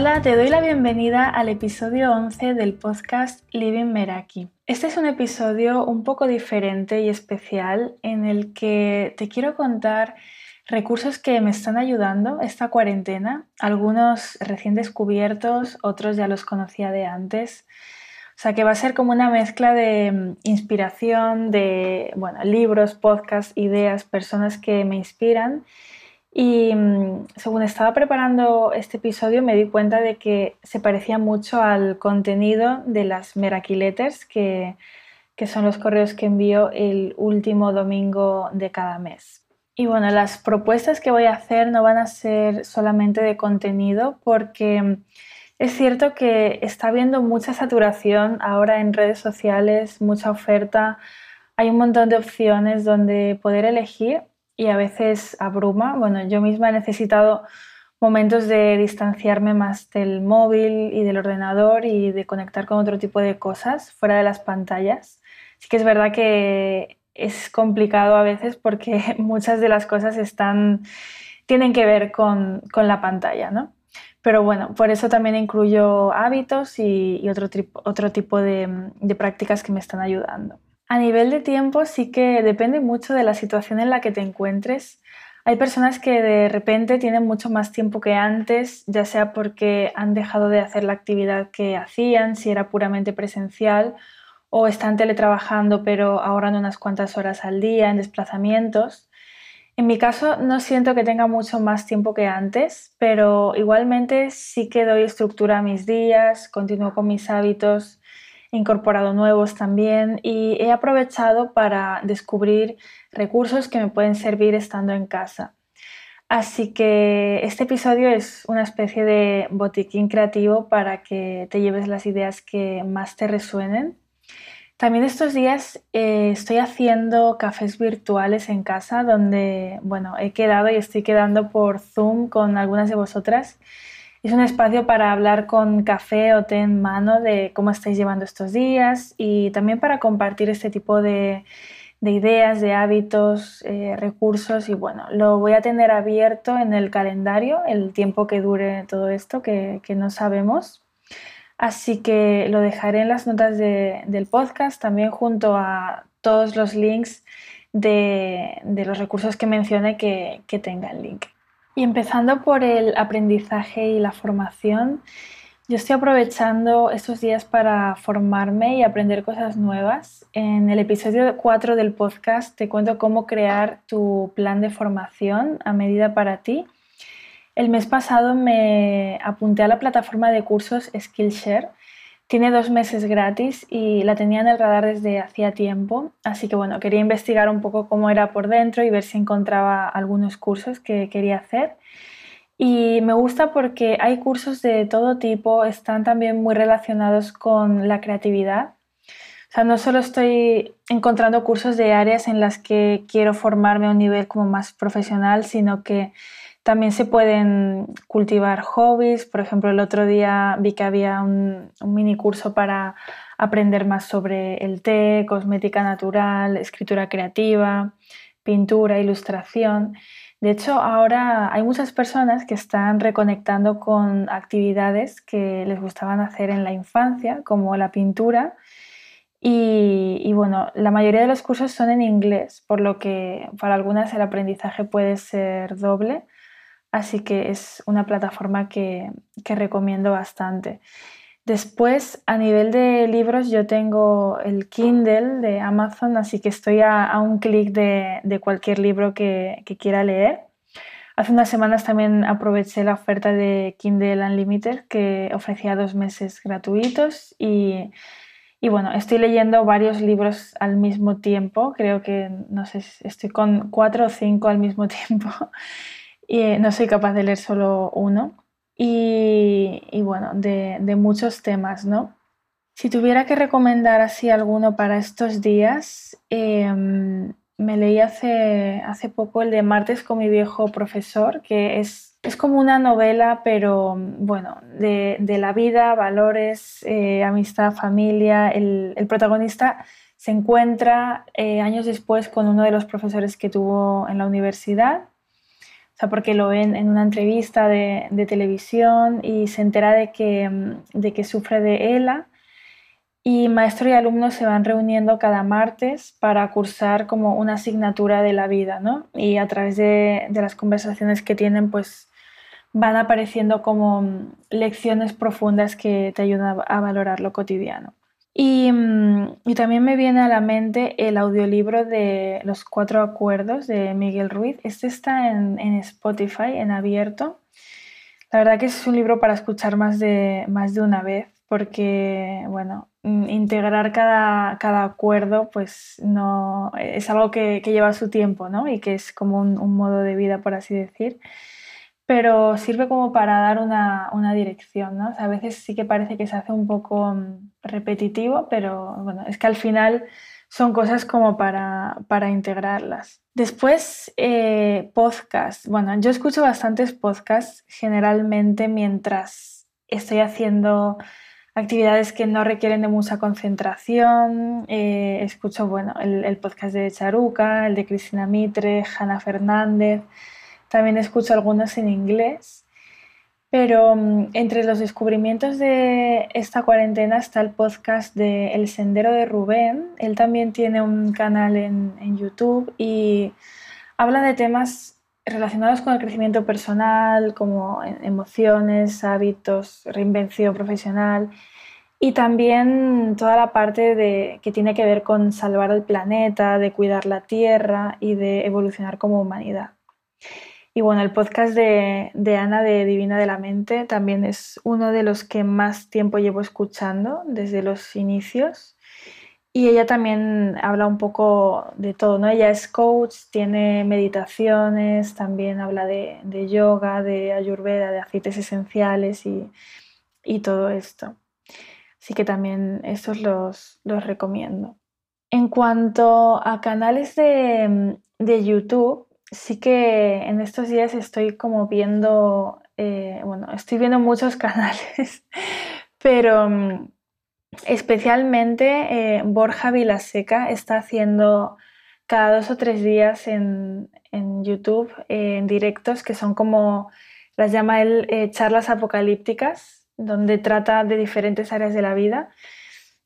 Hola, te doy la bienvenida al episodio 11 del podcast Living Meraki. Este es un episodio un poco diferente y especial en el que te quiero contar recursos que me están ayudando esta cuarentena, algunos recién descubiertos, otros ya los conocía de antes. O sea que va a ser como una mezcla de mm, inspiración, de bueno, libros, podcasts, ideas, personas que me inspiran y mm, según estaba preparando este episodio me di cuenta de que se parecía mucho al contenido de las Meracle que, que son los correos que envío el último domingo de cada mes. Y bueno, las propuestas que voy a hacer no van a ser solamente de contenido porque mm, es cierto que está habiendo mucha saturación ahora en redes sociales, mucha oferta, hay un montón de opciones donde poder elegir y a veces abruma. Bueno, yo misma he necesitado momentos de distanciarme más del móvil y del ordenador y de conectar con otro tipo de cosas fuera de las pantallas. Sí que es verdad que es complicado a veces porque muchas de las cosas están, tienen que ver con, con la pantalla, ¿no? Pero bueno, por eso también incluyo hábitos y, otro, otro tipo de prácticas que me están ayudando. A nivel de tiempo sí que depende mucho de la situación en la que te encuentres. Hay personas que de repente tienen mucho más tiempo que antes, ya sea porque han dejado de hacer la actividad que hacían, si era puramente presencial, o están teletrabajando pero ahorran unas cuantas horas al día en desplazamientos. En mi caso no siento que tenga mucho más tiempo que antes, pero igualmente sí que doy estructura a mis días, continúo con mis hábitos incorporado nuevos también y he aprovechado para descubrir recursos que me pueden servir estando en casa. Así que este episodio es una especie de botiquín creativo para que te lleves las ideas que más te resuenen. También estos días eh, estoy haciendo cafés virtuales en casa donde, bueno, he quedado y estoy quedando por Zoom con algunas de vosotras es un espacio para hablar con café o té en mano de cómo estáis llevando estos días y también para compartir este tipo de, ideas, de hábitos, eh, recursos y bueno, lo voy a tener abierto en el calendario el tiempo que dure todo esto que, no sabemos. Así que lo dejaré en las notas del podcast también junto a todos los links de, los recursos que mencioné que, que tengan link. Y empezando por el aprendizaje y la formación, yo estoy aprovechando estos días para formarme y aprender cosas nuevas. En el episodio 4 del podcast te cuento cómo crear tu plan de formación a medida para ti. El mes pasado me apunté a la plataforma de cursos Skillshare tiene dos meses gratis y la tenía en el radar desde hacía tiempo, así que bueno, quería investigar un poco cómo era por dentro y ver si encontraba algunos cursos que quería hacer. Y me gusta porque hay cursos de todo tipo, están también muy relacionados con la creatividad. O sea, no solo estoy encontrando cursos de áreas en las que quiero formarme a un nivel como más profesional, sino que también se pueden cultivar hobbies. Por ejemplo, el otro día vi que había un, mini curso para aprender más sobre el té, cosmética natural, escritura creativa, pintura, ilustración. De hecho, ahora hay muchas personas que están reconectando con actividades que les gustaban hacer en la infancia, como la pintura. Y, y, bueno, la mayoría de los cursos son en inglés, por lo que para algunas el aprendizaje puede ser doble. Así que es una plataforma que, recomiendo bastante. Después, a nivel de libros, yo tengo el Kindle de Amazon, así que estoy a, un clic de, cualquier libro que, quiera leer. Hace unas semanas también aproveché la oferta de Kindle Unlimited que ofrecía dos meses gratuitos y, y bueno, estoy leyendo varios libros al mismo tiempo. Creo que, no sé, estoy con cuatro o cinco al mismo tiempo eh, no soy capaz de leer solo uno. Y, bueno, de, muchos temas, ¿no? Si tuviera que recomendar así alguno para estos días, em, me leí hace, hace poco el de Martes con mi viejo profesor, que es, es como una novela, pero bueno, de, la vida, valores, eh, amistad, familia. El, protagonista se encuentra eh, años después con uno de los profesores que tuvo en la universidad sea, porque lo ven en una entrevista de, televisión y se entera de que, de que sufre de ELA y maestro y alumno se van reuniendo cada martes para cursar como una asignatura de la vida, ¿no? Y a través de, las conversaciones que tienen, pues van apareciendo como mm, lecciones profundas que te ayudan a valorar lo cotidiano. Y, mm, y, también me viene a la mente el audiolibro de Los Cuatro Acuerdos de Miguel Ruiz. Este está en, en Spotify, en abierto. La verdad que es un libro para escuchar más de, más de una vez porque, bueno, mm, integrar cada, cada acuerdo pues no es algo que, que, lleva su tiempo, ¿no? Y que es como un, un, modo de vida, por así decir. Pero sirve como para dar una, una dirección, ¿no? A veces sí que parece que se hace un poco mm, repetitivo, pero bueno, es que al final son cosas como para, para integrarlas. Después, eh, podcast. Bueno, yo escucho bastantes podcasts generalmente mientras estoy haciendo actividades que no requieren de mucha concentración. Eh, escucho bueno, el, podcast de Charuca, el de Cristina Mitre, Hanna Fernández. También escucho algunos en inglés. Pero mm, entre los descubrimientos de esta cuarentena está el podcast de El Sendero de Rubén. Él también tiene un canal en, en YouTube y habla de temas relacionados con el crecimiento personal, como emociones, hábitos, reinvención profesional y también toda la parte de, que tiene que ver con salvar el planeta, de cuidar la tierra y de evolucionar como humanidad. Y bueno, el podcast de, de, Ana de Divina de la Mente también es uno de los que más tiempo llevo escuchando desde los inicios. Y ella también habla un poco de todo, ¿no? Ella es coach, tiene meditaciones, también habla de, de yoga, de ayurveda, de aceites esenciales y, y, todo esto. Así que también estos los, los recomiendo. En cuanto a canales de, de, YouTube, sí que en estos días estoy como viendo, eh, bueno, estoy viendo muchos canales, pero mm, Especialmente eh, Borja Vilaseca está haciendo cada dos o tres días en, YouTube en directos que son como las llama él eh, charlas apocalípticas, donde trata de diferentes áreas de la vida.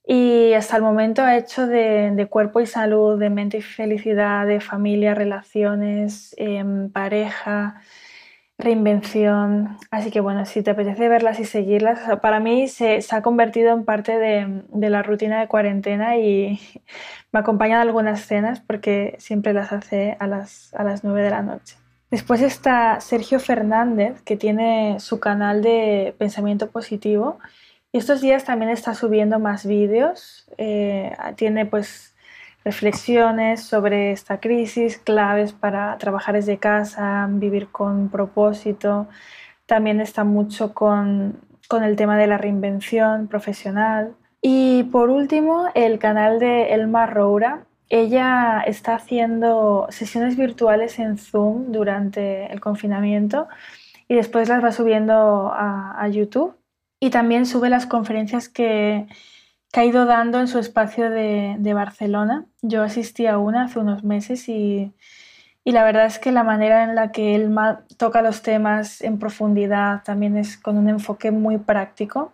Y hasta el momento ha hecho de, cuerpo y salud, de mente y felicidad, de familia, relaciones, em, pareja, reinvención. Así que bueno, si te apetece verlas y seguirlas, para mí se, ha convertido en parte de, la rutina de cuarentena y me acompañan algunas cenas porque siempre las hace a las, a las 9 de la noche. Después está Sergio Fernández, que tiene su canal de pensamiento positivo. Y estos días también está subiendo más vídeos. Eh, tiene pues reflexiones sobre esta crisis, claves para trabajar desde casa, vivir con propósito. También está mucho con, el tema de la reinvención profesional. Y por último, el canal de Elma Roura. Ella está haciendo sesiones virtuales en Zoom durante el confinamiento y después las va subiendo a YouTube. Y también sube las conferencias que, que ha ido dando en su espacio de, Barcelona. Yo asistí a una hace unos meses y, la verdad es que la manera en la que él toca los temas en profundidad también es con un enfoque muy práctico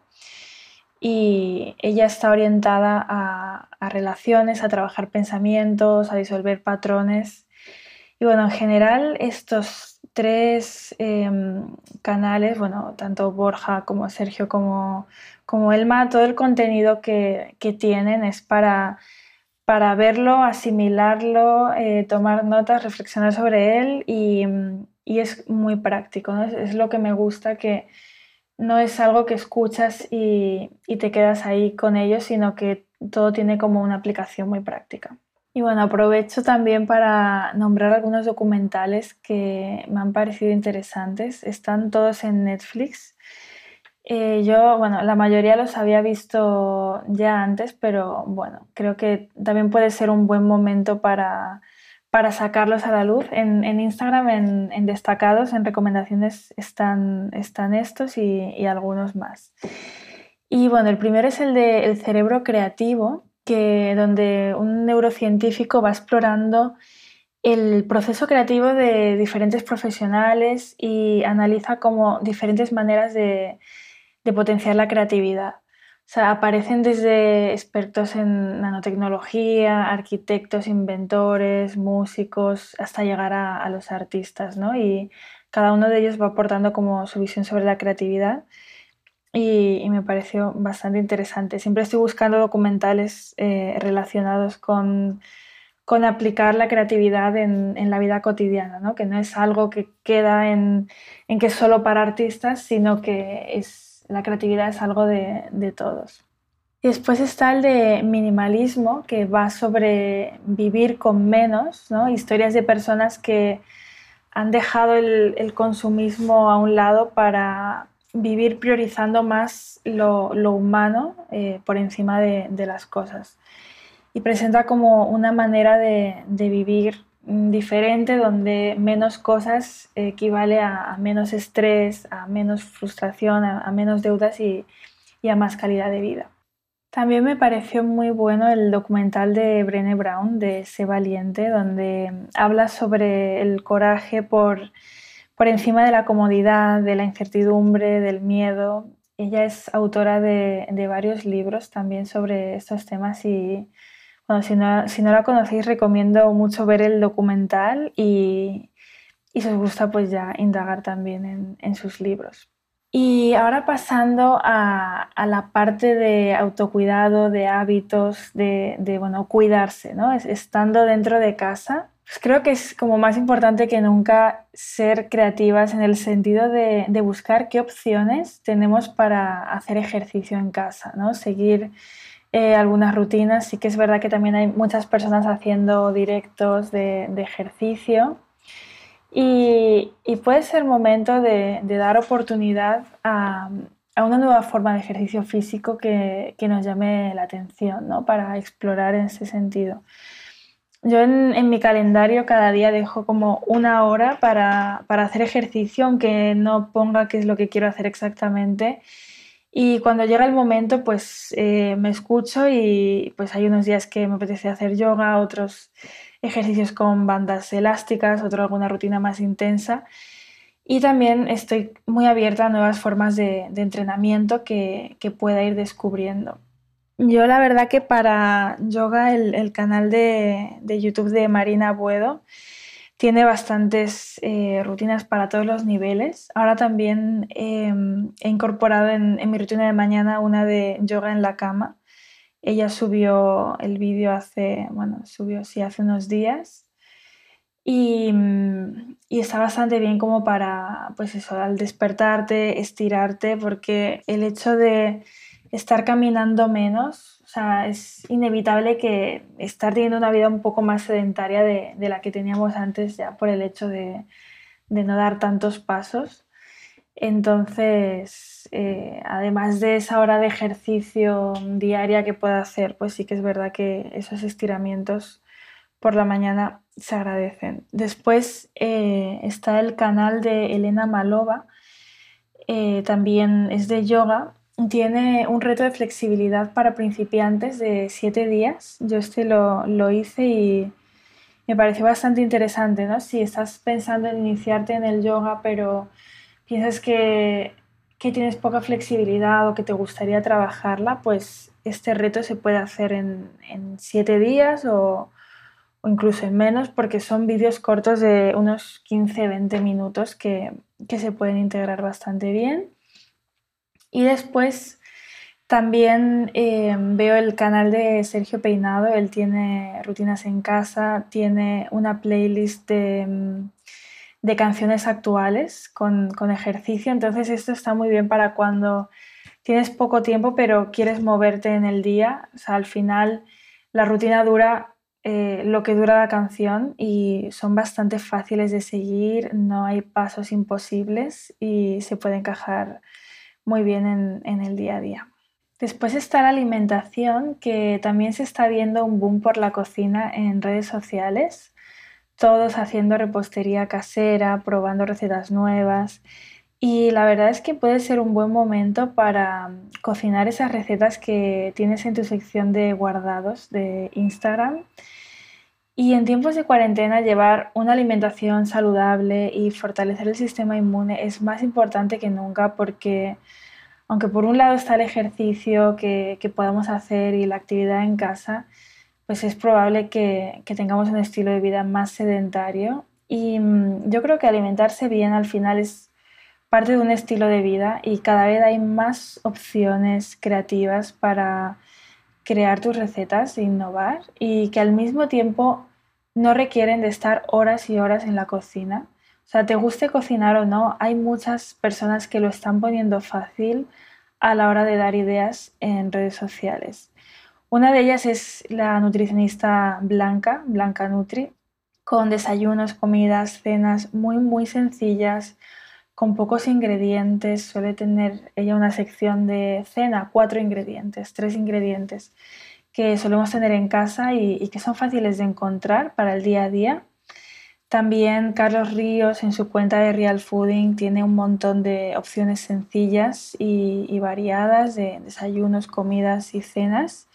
y ella está orientada a, a relaciones, a trabajar pensamientos, a disolver patrones. Y bueno, en general estos tres em, canales, bueno, tanto Borja como Sergio como, como Elma, todo el contenido que, tienen es para, para verlo, asimilarlo, eh, tomar notas, reflexionar sobre él y, es muy práctico, es, lo que me gusta que no es algo que escuchas y, y te quedas ahí con ellos, sino que todo tiene como una aplicación muy práctica. Y bueno, aprovecho también para nombrar algunos documentales que me han parecido interesantes. Están todos en Netflix. Eh, yo, bueno, la mayoría los había visto ya antes, pero bueno, creo que también puede ser un buen momento para, para sacarlos a la luz. En, Instagram, en, en, destacados, en recomendaciones están, están estos y, y algunos más. Y bueno, el primero es el de El cerebro creativo, que, donde un neurocientífico va explorando el proceso creativo de diferentes profesionales y analiza como diferentes maneras de, potenciar la creatividad. O sea, aparecen desde expertos en nanotecnología, arquitectos, inventores, músicos, hasta llegar a, los artistas, ¿no? Y cada uno de ellos va aportando como su visión sobre la creatividad y, me pareció bastante interesante. Siempre estoy buscando documentales eh, relacionados con, con, aplicar la creatividad en, en, la vida cotidiana, ¿no? Que no es algo que queda en, en que solo para artistas, sino que es la creatividad es algo de, todos. Y después está el de minimalismo, que va sobre vivir con menos, ¿no? historias de personas que han dejado el, consumismo a un lado para vivir priorizando más lo, humano eh, por encima de, las cosas. Y presenta como una manera de, de vivir diferente, donde menos cosas equivale a, menos estrés, a menos frustración, a, menos deudas y, a más calidad de vida. También me pareció muy bueno el documental de Brené Brown, de Sé Valiente, donde habla sobre el coraje por, por encima de la comodidad, de la incertidumbre, del miedo. Ella es autora de, varios libros también sobre estos temas y, si no, la conocéis, recomiendo mucho ver el documental y, y si os gusta, pues ya indagar también en, en sus libros. Y ahora pasando a, a, la parte de autocuidado, de hábitos, de, de bueno, cuidarse, ¿no? Estando dentro de casa, pues creo que es como más importante que nunca ser creativas en el sentido de, de buscar qué opciones tenemos para hacer ejercicio en casa, ¿no? Seguir eh, algunas rutinas. Sí que es verdad que también hay muchas personas haciendo directos de, ejercicio. Y, puede ser momento de, dar oportunidad a, una nueva forma de ejercicio físico que, nos llame la atención, ¿no? Para explorar en ese sentido. Yo en, mi calendario cada día dejo como una hora para, para hacer ejercicio, aunque no ponga qué es lo que quiero hacer exactamente y cuando llega el momento, pues eh, me escucho y pues hay unos días que me apetece hacer yoga, otros ejercicios con bandas elásticas, otro alguna rutina más intensa. Y también estoy muy abierta a nuevas formas de, entrenamiento que, pueda ir descubriendo. Yo la verdad que para yoga el, canal de, YouTube de Marina Buedo tiene bastantes eh, rutinas para todos los niveles. Ahora también em, he incorporado en, mi rutina de mañana una de yoga en la cama. Ella subió el vídeo hace, bueno, subió sí hace unos días y, mm, y, está bastante bien como para, pues eso, al despertarte, estirarte, porque el hecho de estar caminando menos o sea, es inevitable que estar teniendo una vida un poco más sedentaria de, la que teníamos antes ya por el hecho de, no dar tantos pasos. Entonces, eh, además de esa hora de ejercicio diaria que pueda hacer, pues sí que es verdad que esos estiramientos por la mañana se agradecen. Después eh, está el canal de Elena Malova, eh, también es de yoga tiene un reto de flexibilidad para principiantes de siete días. Yo este lo, lo, hice y me pareció bastante interesante, ¿no? Si estás pensando en iniciarte en el yoga, pero piensas que, que tienes poca flexibilidad o que te gustaría trabajarla, pues este reto se puede hacer en, en siete días o, o, incluso en menos, porque son vídeos cortos de unos 15-20 minutos que, que se pueden integrar bastante bien. Y después también eh, veo el canal de Sergio Peinado, él tiene rutinas en casa, tiene una playlist de, mm, canciones actuales con, ejercicio, entonces esto está muy bien para cuando tienes poco tiempo pero quieres moverte en el día, al final la rutina dura eh, lo que dura la canción y son bastante fáciles de seguir, no hay pasos imposibles y se puede encajar muy bien en, el día a día. Después está la alimentación, que también se está viendo un boom por la cocina en redes sociales, todos haciendo repostería casera, probando recetas nuevas. Y la verdad es que puede ser un buen momento para cocinar esas recetas que tienes en tu sección de guardados de Instagram Y en tiempos de cuarentena llevar una alimentación saludable y fortalecer el sistema inmune es más importante que nunca porque aunque por un lado está el ejercicio que, podamos hacer y la actividad en casa, pues es probable que, que, tengamos un estilo de vida más sedentario. Y mm, yo creo que alimentarse bien al final es parte de un estilo de vida y cada vez hay más opciones creativas para crear tus recetas e innovar y que al mismo tiempo no requieren de estar horas y horas en la cocina. O sea, te guste cocinar o no, hay muchas personas que lo están poniendo fácil a la hora de dar ideas en redes sociales. Una de ellas es la nutricionista Blanca, Blanca Nutri, con desayunos, comidas, cenas muy, muy sencillas, con pocos ingredientes. Suele tener ella una sección de cena, cuatro ingredientes, tres ingredientes que solemos tener en casa y, que son fáciles de encontrar para el día a día. También Carlos Ríos en su cuenta de Real Fooding tiene un montón de opciones sencillas y, y variadas de desayunos, comidas y cenas.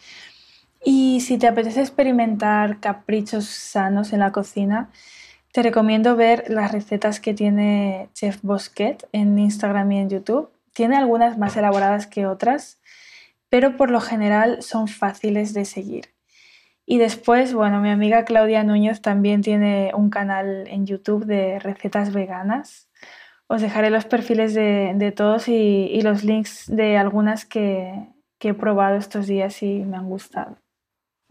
Y si te apetece experimentar caprichos sanos en la cocina, te recomiendo ver las recetas que tiene Chef Bosquet en Instagram y en YouTube. Tiene algunas más elaboradas que otras, pero por lo general son fáciles de seguir. Y después, bueno, mi amiga Claudia Núñez también tiene un canal en YouTube de recetas veganas. Os dejaré los perfiles de, todos y, los links de algunas que he probado estos días y me han gustado.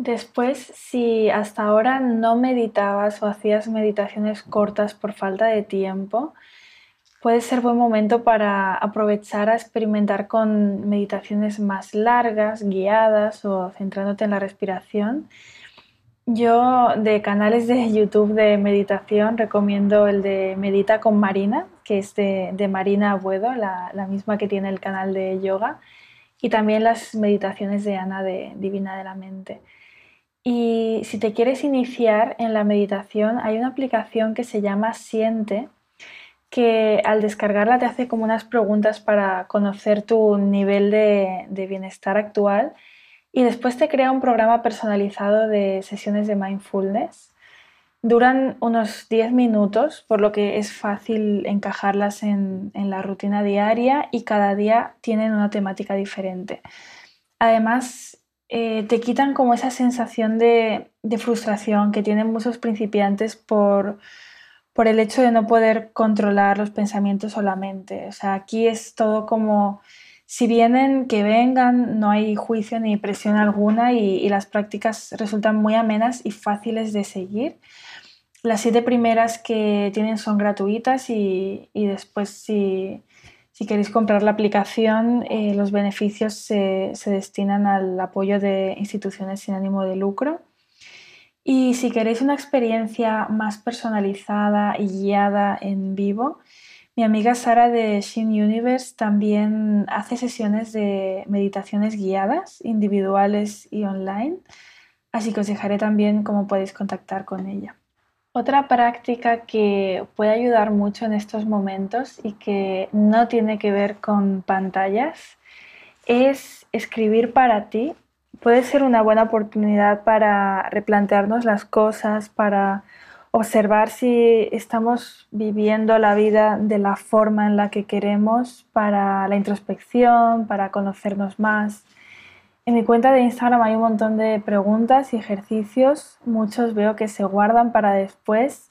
Después, si hasta ahora no meditabas o hacías meditaciones cortas por falta de tiempo, puede ser buen momento para aprovechar a experimentar con meditaciones más largas, guiadas o centrándote en la respiración. Yo de canales de YouTube de meditación recomiendo el de Medita con Marina, que es de, Marina Abuedo, la, la misma que tiene el canal de yoga, y también las meditaciones de Ana de Divina de la Mente. Y si te quieres iniciar en la meditación, hay una aplicación que se llama Siente, que al descargarla te hace como unas preguntas para conocer tu nivel de, bienestar actual y después te crea un programa personalizado de sesiones de mindfulness. Duran unos 10 minutos, por lo que es fácil encajarlas en la rutina diaria y cada día tienen una temática diferente. Además, eh, te quitan como esa sensación de, frustración que tienen muchos principiantes por, el hecho de no poder controlar los pensamientos solamente. O sea, aquí es todo como si vienen, que vengan, no hay juicio ni presión alguna y, las prácticas resultan muy amenas y fáciles de seguir. Las siete primeras que tienen son gratuitas y, y después si, si queréis comprar la aplicación, eh, los beneficios se, destinan al apoyo de instituciones sin ánimo de lucro. Y si queréis una experiencia más personalizada y guiada en vivo, mi amiga Sara de Shin Universe también hace sesiones de meditaciones guiadas, individuales y online, así que os dejaré también cómo podéis contactar con ella. Otra práctica que puede ayudar mucho en estos momentos y que no tiene que ver con pantallas es escribir para ti. Puede ser una buena oportunidad para replantearnos las cosas, para observar si estamos viviendo la vida de la forma en la que queremos, para la introspección, para conocernos más en mi cuenta de Instagram hay un montón de preguntas y ejercicios, muchos veo que se guardan para después,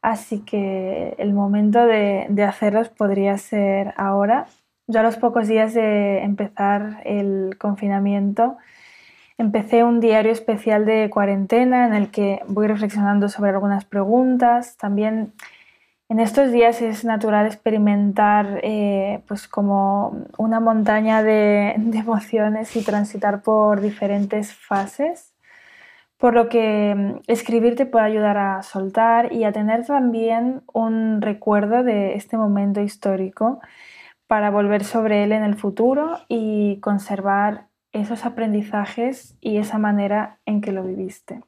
así que el momento de, hacerlos podría ser ahora. Yo a los pocos días de empezar el confinamiento, empecé un diario especial de cuarentena en el que voy reflexionando sobre algunas preguntas, también en estos días es natural experimentar eh, pues como una montaña de, emociones y transitar por diferentes fases, por lo que mm, escribir te puede ayudar a soltar y a tener también un recuerdo de este momento histórico para volver sobre él en el futuro y conservar esos aprendizajes y esa manera en que lo viviste.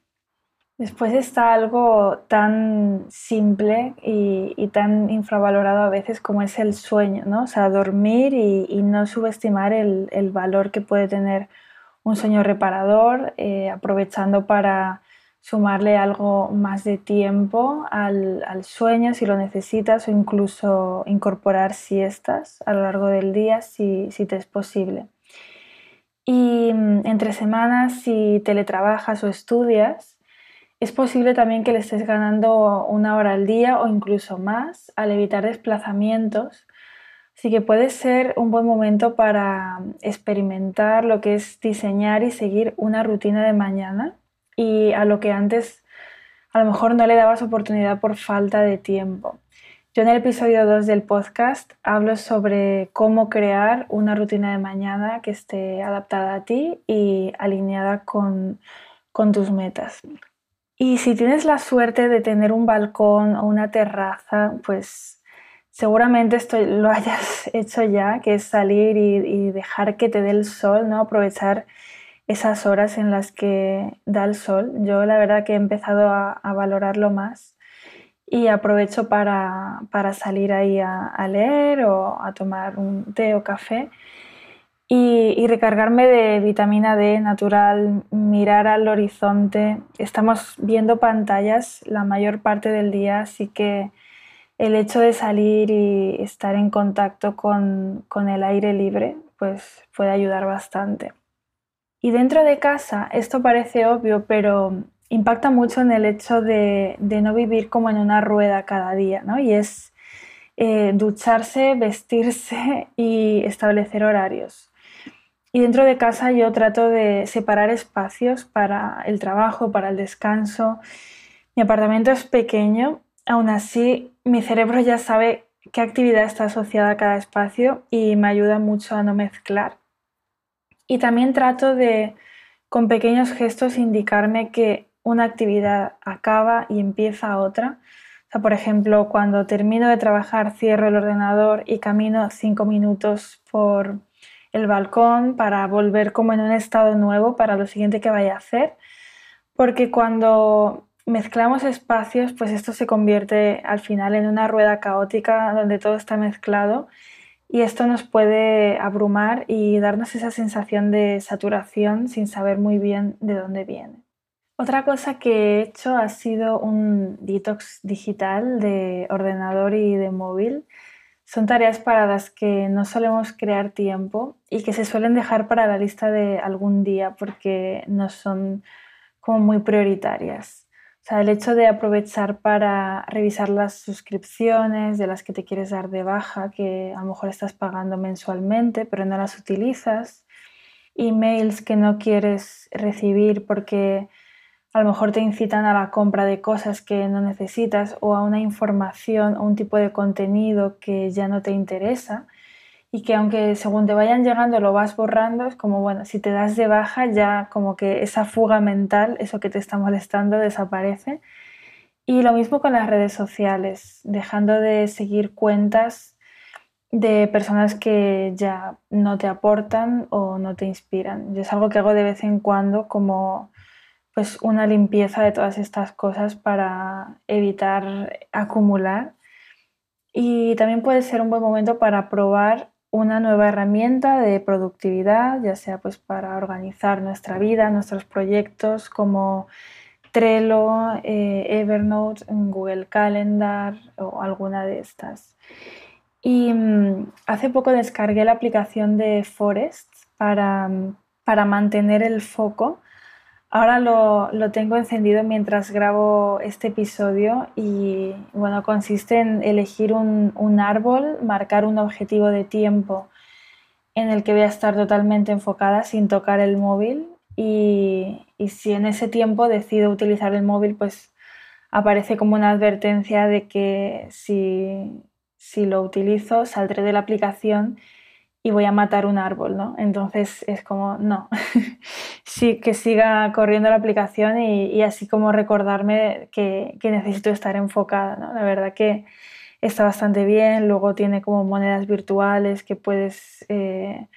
Después está algo tan simple y, tan infravalorado a veces como es el sueño, ¿no? O sea, dormir y, no subestimar el, valor que puede tener un sueño reparador, eh, aprovechando para sumarle algo más de tiempo al, sueño si lo necesitas o incluso incorporar siestas a lo largo del día si, si te es posible. Y mm, entre semanas, si teletrabajas o estudias, es posible también que le estés ganando una hora al día o incluso más al evitar desplazamientos. Así que puede ser un buen momento para experimentar lo que es diseñar y seguir una rutina de mañana y a lo que antes a lo mejor no le dabas oportunidad por falta de tiempo. Yo en el episodio 2 del podcast hablo sobre cómo crear una rutina de mañana que esté adaptada a ti y alineada con, con tus metas. Y si tienes la suerte de tener un balcón o una terraza, pues seguramente esto lo hayas hecho ya, que es salir y, dejar que te dé el sol, ¿no? Aprovechar esas horas en las que da el sol. Yo la verdad que he empezado a, valorarlo más y aprovecho para, salir ahí a, leer o a tomar un té o café y, recargarme de vitamina D natural, mirar al horizonte. Estamos viendo pantallas la mayor parte del día, así que el hecho de salir y estar en contacto con, el aire libre pues puede ayudar bastante. Y dentro de casa, esto parece obvio, pero impacta mucho en el hecho de, no vivir como en una rueda cada día, ¿no? Y es eh, ducharse, vestirse y establecer horarios. Y dentro de casa yo trato de separar espacios para el trabajo, para el descanso. Mi apartamento es pequeño, aún así mi cerebro ya sabe qué actividad está asociada a cada espacio y me ayuda mucho a no mezclar. Y también trato de, con pequeños gestos, indicarme que una actividad acaba y empieza otra. O sea, por ejemplo, cuando termino de trabajar, cierro el ordenador y camino cinco minutos por el balcón para volver como en un estado nuevo para lo siguiente que vaya a hacer, porque cuando mezclamos espacios, pues esto se convierte al final en una rueda caótica donde todo está mezclado y esto nos puede abrumar y darnos esa sensación de saturación sin saber muy bien de dónde viene. Otra cosa que he hecho ha sido un detox digital de ordenador y de móvil son tareas para las que no solemos crear tiempo y que se suelen dejar para la lista de algún día porque no son como muy prioritarias. O sea, el hecho de aprovechar para revisar las suscripciones de las que te quieres dar de baja, que a lo mejor estás pagando mensualmente, pero no las utilizas, emails que no quieres recibir porque a lo mejor te incitan a la compra de cosas que no necesitas o a una información o un tipo de contenido que ya no te interesa y que aunque según te vayan llegando lo vas borrando, es como, bueno, si te das de baja ya como que esa fuga mental, eso que te está molestando, desaparece. Y lo mismo con las redes sociales, dejando de seguir cuentas de personas que ya no te aportan o no te inspiran. Yo es algo que hago de vez en cuando como pues una limpieza de todas estas cosas para evitar acumular. Y también puede ser un buen momento para probar una nueva herramienta de productividad, ya sea pues para organizar nuestra vida, nuestros proyectos como Trello, eh, Evernote, Google Calendar o alguna de estas. Y mm, hace poco descargué la aplicación de Forest para, para mantener el foco Ahora lo, tengo encendido mientras grabo este episodio y bueno, consiste en elegir un, árbol, marcar un objetivo de tiempo en el que voy a estar totalmente enfocada sin tocar el móvil y, si en ese tiempo decido utilizar el móvil, pues aparece como una advertencia de que si, si lo utilizo saldré de la aplicación y voy a matar un árbol, ¿no? Entonces es como, no, sí, que siga corriendo la aplicación y, así como recordarme que, necesito estar enfocada, ¿no? La verdad que está bastante bien, luego tiene como monedas virtuales que puedes, eh,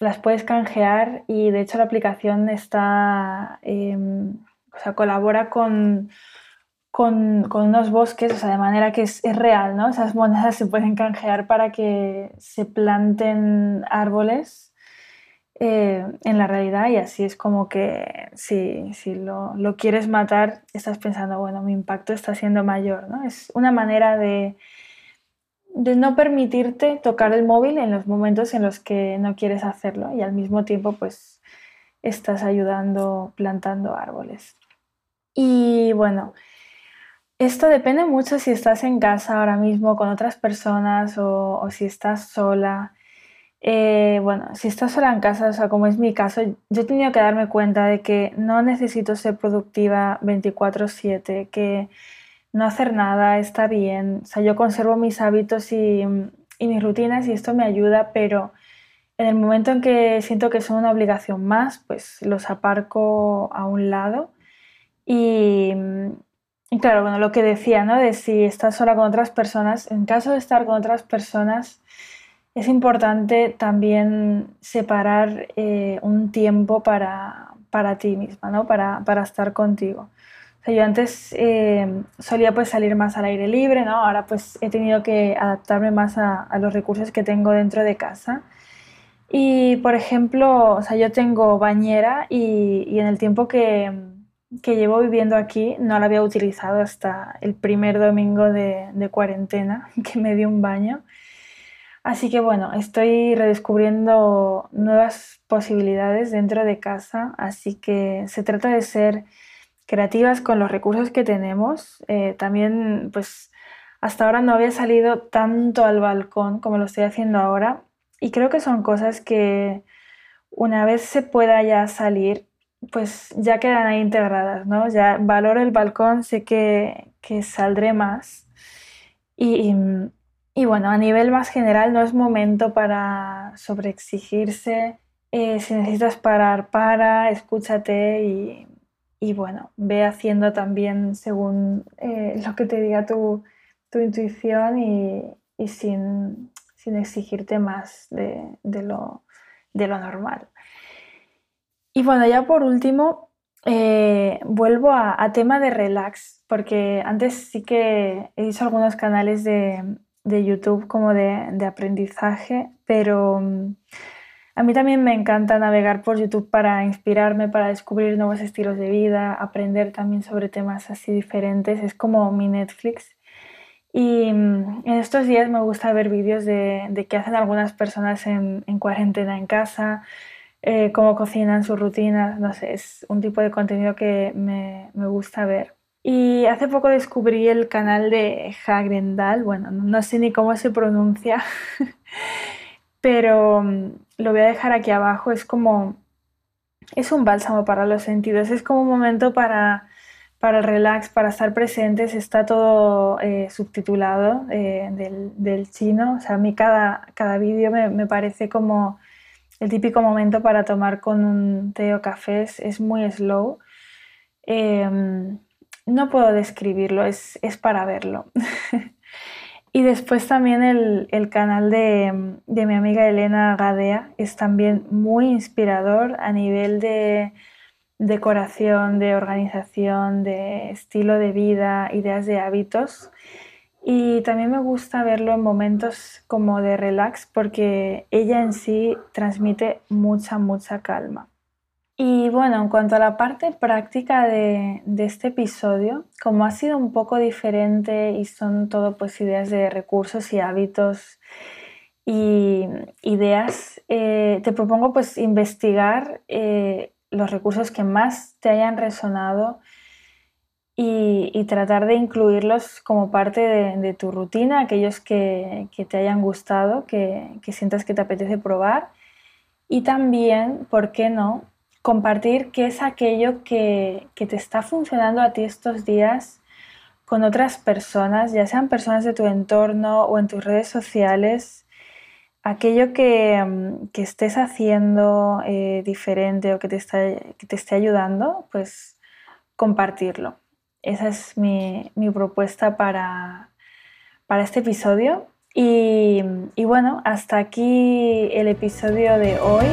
las puedes canjear y de hecho la aplicación está, em, o sea, colabora con con, unos bosques, o sea, de manera que es, real, ¿no? Esas monedas se pueden canjear para que se planten árboles eh, en la realidad y así es como que si, si lo, lo, quieres matar, estás pensando, bueno, mi impacto está siendo mayor, ¿no? Es una manera de, de no permitirte tocar el móvil en los momentos en los que no quieres hacerlo y al mismo tiempo pues estás ayudando plantando árboles. Y bueno, esto depende mucho si estás en casa ahora mismo con otras personas o, si estás sola. Eh, bueno, si estás sola en casa, o sea, como es mi caso, yo he tenido que darme cuenta de que no necesito ser productiva 24/7, que no hacer nada está bien. O sea, yo conservo mis hábitos y, mis rutinas y esto me ayuda, pero en el momento en que siento que son una obligación más, pues los aparco a un lado. Y, y claro, bueno, lo que decía, ¿no? De si estás sola con otras personas, en caso de estar con otras personas, es importante también separar eh, un tiempo para, para, ti misma, ¿no? para, para estar contigo. O sea, yo antes eh, solía pues salir más al aire libre, ¿no? ahora pues he tenido que adaptarme más a, a, los recursos que tengo dentro de casa. Y por ejemplo, o sea, yo tengo bañera y, y en el tiempo que, que, llevo viviendo aquí no la había utilizado hasta el primer domingo de, cuarentena que me di un baño. Así que bueno, estoy redescubriendo nuevas posibilidades dentro de casa, así que se trata de ser creativas con los recursos que tenemos. Eh, también, pues, hasta ahora no había salido tanto al balcón como lo estoy haciendo ahora y creo que son cosas que una vez se pueda ya salir, pues ya quedan ahí integradas, ¿no? Ya valoro el balcón, sé que, que saldré más y, y bueno, a nivel más general no es momento para sobreexigirse. Eh, si necesitas parar, para, escúchate y, y bueno, ve haciendo también según eh, lo que te diga tu, tu intuición y, sin, sin, exigirte más de, de, lo, de, lo, normal. Y bueno, ya por último, eh, vuelvo a, a, tema de relax, porque antes sí que he visto algunos canales de, de YouTube como de, de aprendizaje, pero mm, a mí también me encanta navegar por YouTube para inspirarme, para descubrir nuevos estilos de vida, aprender también sobre temas así diferentes. Es como mi Netflix. Y mm, en estos días me gusta ver vídeos de, de qué hacen algunas personas en, en cuarentena en casa, eh, cómo cocinan sus rutinas, no sé, es un tipo de contenido que me, me gusta ver. Y hace poco descubrí el canal de Hagrendal, bueno, no sé ni cómo se pronuncia, pero mm, lo voy a dejar aquí abajo, es como, es un bálsamo para los sentidos, es como un momento para, para el relax, para estar presentes, está todo eh, subtitulado eh, del, del, chino, o sea, a mí cada, cada vídeo me, me, parece como el típico momento para tomar con un té o café, es, muy slow. Eh, no puedo describirlo, es, es para verlo. y después también el, el canal de, de, mi amiga Elena Gadea es también muy inspirador a nivel de decoración, de organización, de estilo de vida, ideas de hábitos. Y también me gusta verlo en momentos como de relax porque ella en sí transmite mucha, mucha calma. Y bueno, en cuanto a la parte práctica de, de, este episodio, como ha sido un poco diferente y son todo pues ideas de recursos y hábitos y ideas, eh, te propongo pues investigar eh, los recursos que más te hayan resonado y, tratar de incluirlos como parte de, tu rutina, aquellos que, que, te hayan gustado, que, que sientas que te apetece probar. Y también, ¿por qué no? compartir qué es aquello que, que, te está funcionando a ti estos días con otras personas, ya sean personas de tu entorno o en tus redes sociales, aquello que, mm, que estés haciendo eh, diferente o que te, está, que te esté ayudando, pues compartirlo. Esa es mi, mi propuesta para, para este episodio. Y, y bueno, hasta aquí el episodio de hoy.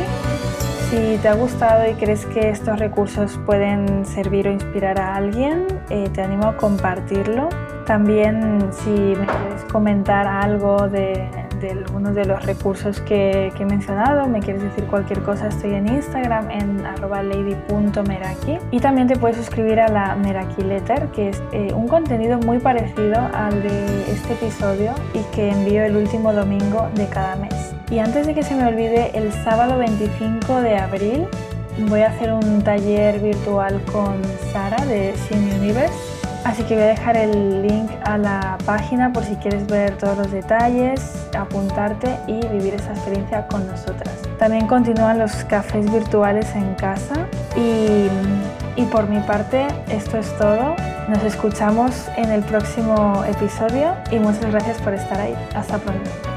Si te ha gustado y crees que estos recursos pueden servir o inspirar a alguien, eh, te animo a compartirlo. También si me quieres comentar algo de, de algunos de los recursos que, he mencionado, me quieres decir cualquier cosa, estoy en Instagram en arroba lady.meraki y también te puedes suscribir a la Meraki Letter, que es eh, un contenido muy parecido al de este episodio y que envío el último domingo de cada mes. Y antes de que se me olvide, el sábado 25 de abril voy a hacer un taller virtual con Sara de Sin Universe Así que voy a dejar el link a la página por si quieres ver todos los detalles, apuntarte y vivir esa experiencia con nosotras. También continúan los cafés virtuales en casa y, y por mi parte esto es todo. Nos escuchamos en el próximo episodio y muchas gracias por estar ahí. Hasta pronto.